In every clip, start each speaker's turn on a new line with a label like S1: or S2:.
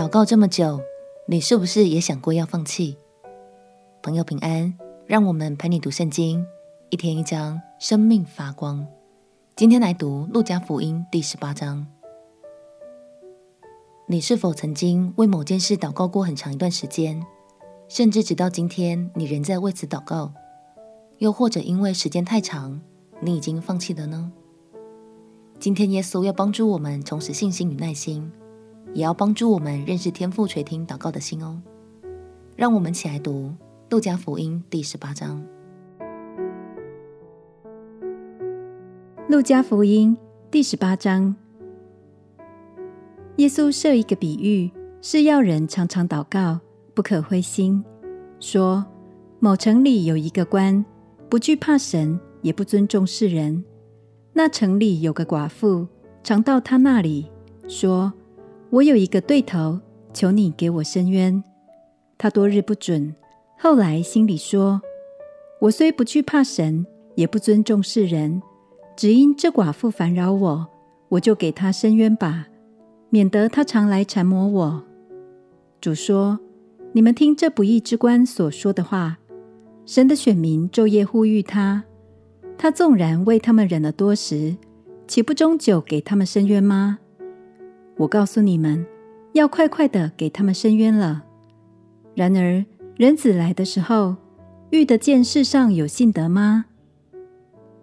S1: 祷告这么久，你是不是也想过要放弃？朋友平安，让我们陪你读圣经，一天一章，生命发光。今天来读路加福音第十八章。你是否曾经为某件事祷告过很长一段时间，甚至直到今天你仍在为此祷告？又或者因为时间太长，你已经放弃了呢？今天耶稣要帮助我们重拾信心与耐心。也要帮助我们认识天父垂听祷告的心哦。让我们起来读《路加福音》第十八章。
S2: 《路加福音》第十八章，耶稣设一个比喻，是要人常常祷告，不可灰心。说：某城里有一个官，不惧怕神，也不尊重世人。那城里有个寡妇，常到他那里说。我有一个对头，求你给我伸冤。他多日不准，后来心里说：我虽不惧怕神，也不尊重世人，只因这寡妇烦扰我，我就给他伸冤吧，免得他常来缠磨我。主说：你们听这不义之官所说的话。神的选民昼夜呼吁他，他纵然为他们忍了多时，岂不终久给他们伸冤吗？我告诉你们，要快快的给他们伸冤了。然而，人子来的时候，遇得见世上有信德吗？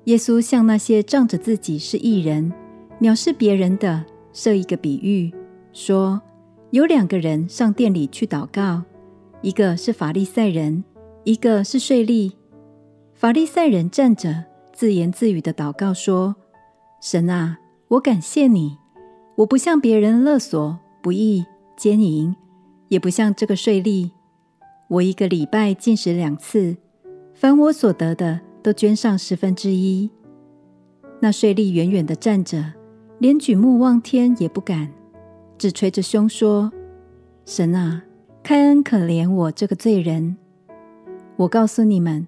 S2: 耶稣向那些仗着自己是义人、藐视别人的，设一个比喻，说：有两个人上殿里去祷告，一个是法利赛人，一个是税吏。法利赛人站着，自言自语的祷告说：“神啊，我感谢你。”我不向别人勒索、不义、奸淫，也不像这个税吏。我一个礼拜进食两次，凡我所得的都捐上十分之一。那税吏远远地站着，连举目望天也不敢，只捶着胸说：“神啊，开恩可怜我这个罪人。”我告诉你们，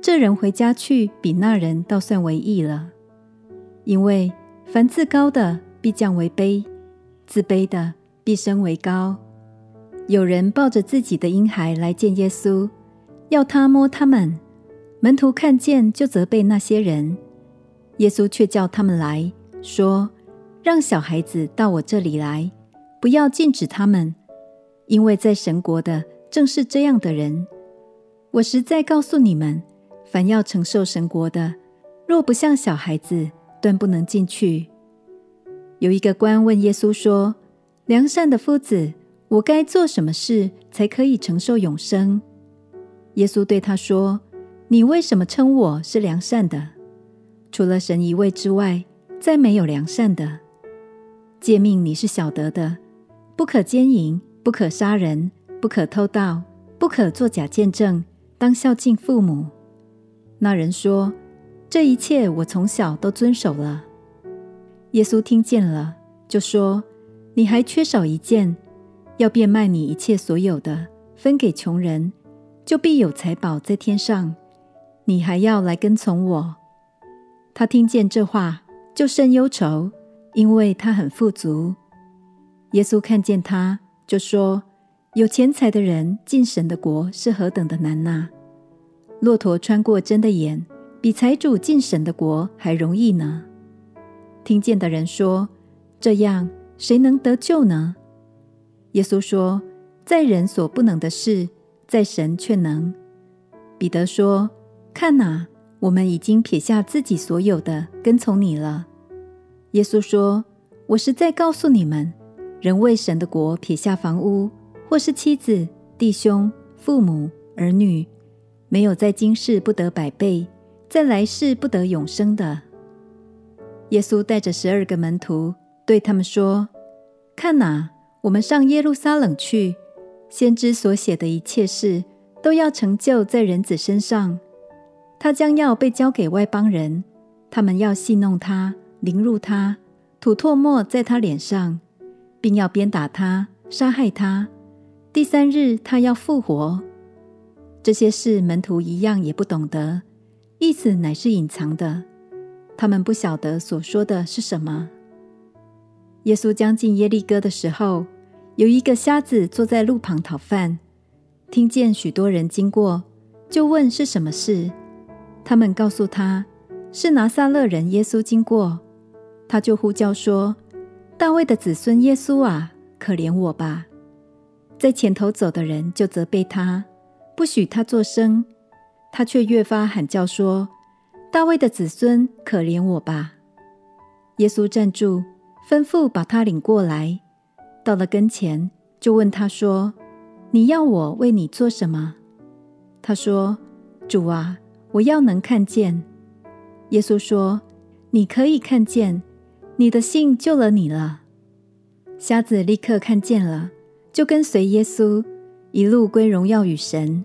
S2: 这人回家去，比那人倒算为义了，因为凡自高的，必降为卑，自卑的必升为高。有人抱着自己的婴孩来见耶稣，要他摸他们。门徒看见，就责备那些人。耶稣却叫他们来说：“让小孩子到我这里来，不要禁止他们，因为在神国的正是这样的人。我实在告诉你们，凡要承受神国的，若不像小孩子，断不能进去。”有一个官问耶稣说：“良善的夫子，我该做什么事才可以承受永生？”耶稣对他说：“你为什么称我是良善的？除了神一位之外，再没有良善的。诫命你是晓得的：不可奸淫，不可杀人，不可偷盗，不可作假见证，当孝敬父母。”那人说：“这一切我从小都遵守了。”耶稣听见了，就说：“你还缺少一件，要变卖你一切所有的，分给穷人，就必有财宝在天上。你还要来跟从我。”他听见这话，就甚忧愁，因为他很富足。耶稣看见他，就说：“有钱财的人进神的国是何等的难呐！骆驼穿过针的眼，比财主进神的国还容易呢。”听见的人说：“这样，谁能得救呢？”耶稣说：“在人所不能的事，在神却能。”彼得说：“看哪，我们已经撇下自己所有的，跟从你了。”耶稣说：“我实在告诉你们，人为神的国撇下房屋，或是妻子、弟兄、父母、儿女，没有在今世不得百倍，在来世不得永生的。”耶稣带着十二个门徒，对他们说：“看哪，我们上耶路撒冷去，先知所写的一切事，都要成就在人子身上。他将要被交给外邦人，他们要戏弄他，凌辱他，吐唾沫在他脸上，并要鞭打他，杀害他。第三日，他要复活。这些事，门徒一样也不懂得，意思乃是隐藏的。”他们不晓得所说的是什么。耶稣将近耶利哥的时候，有一个瞎子坐在路旁讨饭，听见许多人经过，就问是什么事。他们告诉他，是拿撒勒人耶稣经过，他就呼叫说：“大卫的子孙耶稣啊，可怜我吧！”在前头走的人就责备他，不许他作声，他却越发喊叫说：“大卫的子孙，可怜我吧！”耶稣站住，吩咐把他领过来。到了跟前，就问他说：“你要我为你做什么？”他说：“主啊，我要能看见。”耶稣说：“你可以看见，你的信救了你了。”瞎子立刻看见了，就跟随耶稣，一路归荣耀与神。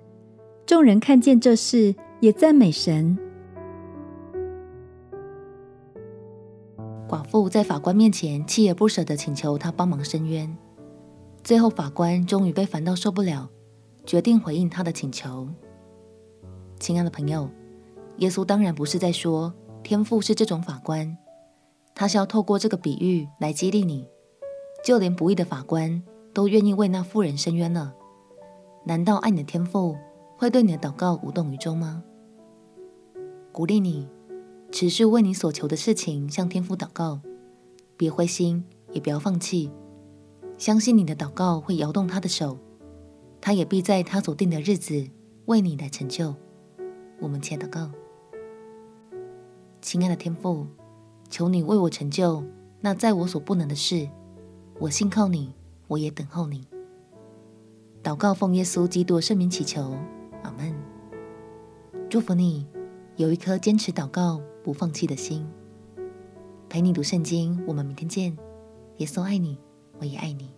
S2: 众人看见这事，也赞美神。
S1: 寡妇在法官面前锲而不舍地请求他帮忙伸冤，最后法官终于被烦到受不了，决定回应他的请求。亲爱的朋友，耶稣当然不是在说天父是这种法官，他是要透过这个比喻来激励你，就连不义的法官都愿意为那妇人伸冤了。难道爱你的天父会对你的祷告无动于衷吗？鼓励你。持续为你所求的事情向天父祷告，别灰心，也不要放弃，相信你的祷告会摇动他的手，他也必在他所定的日子为你来成就。我们且祷告，亲爱的天父，求你为我成就那在我所不能的事，我信靠你，我也等候你。祷告奉耶稣基督圣名祈求，阿门。祝福你有一颗坚持祷告。不放弃的心，陪你读圣经。我们明天见。耶稣爱你，我也爱你。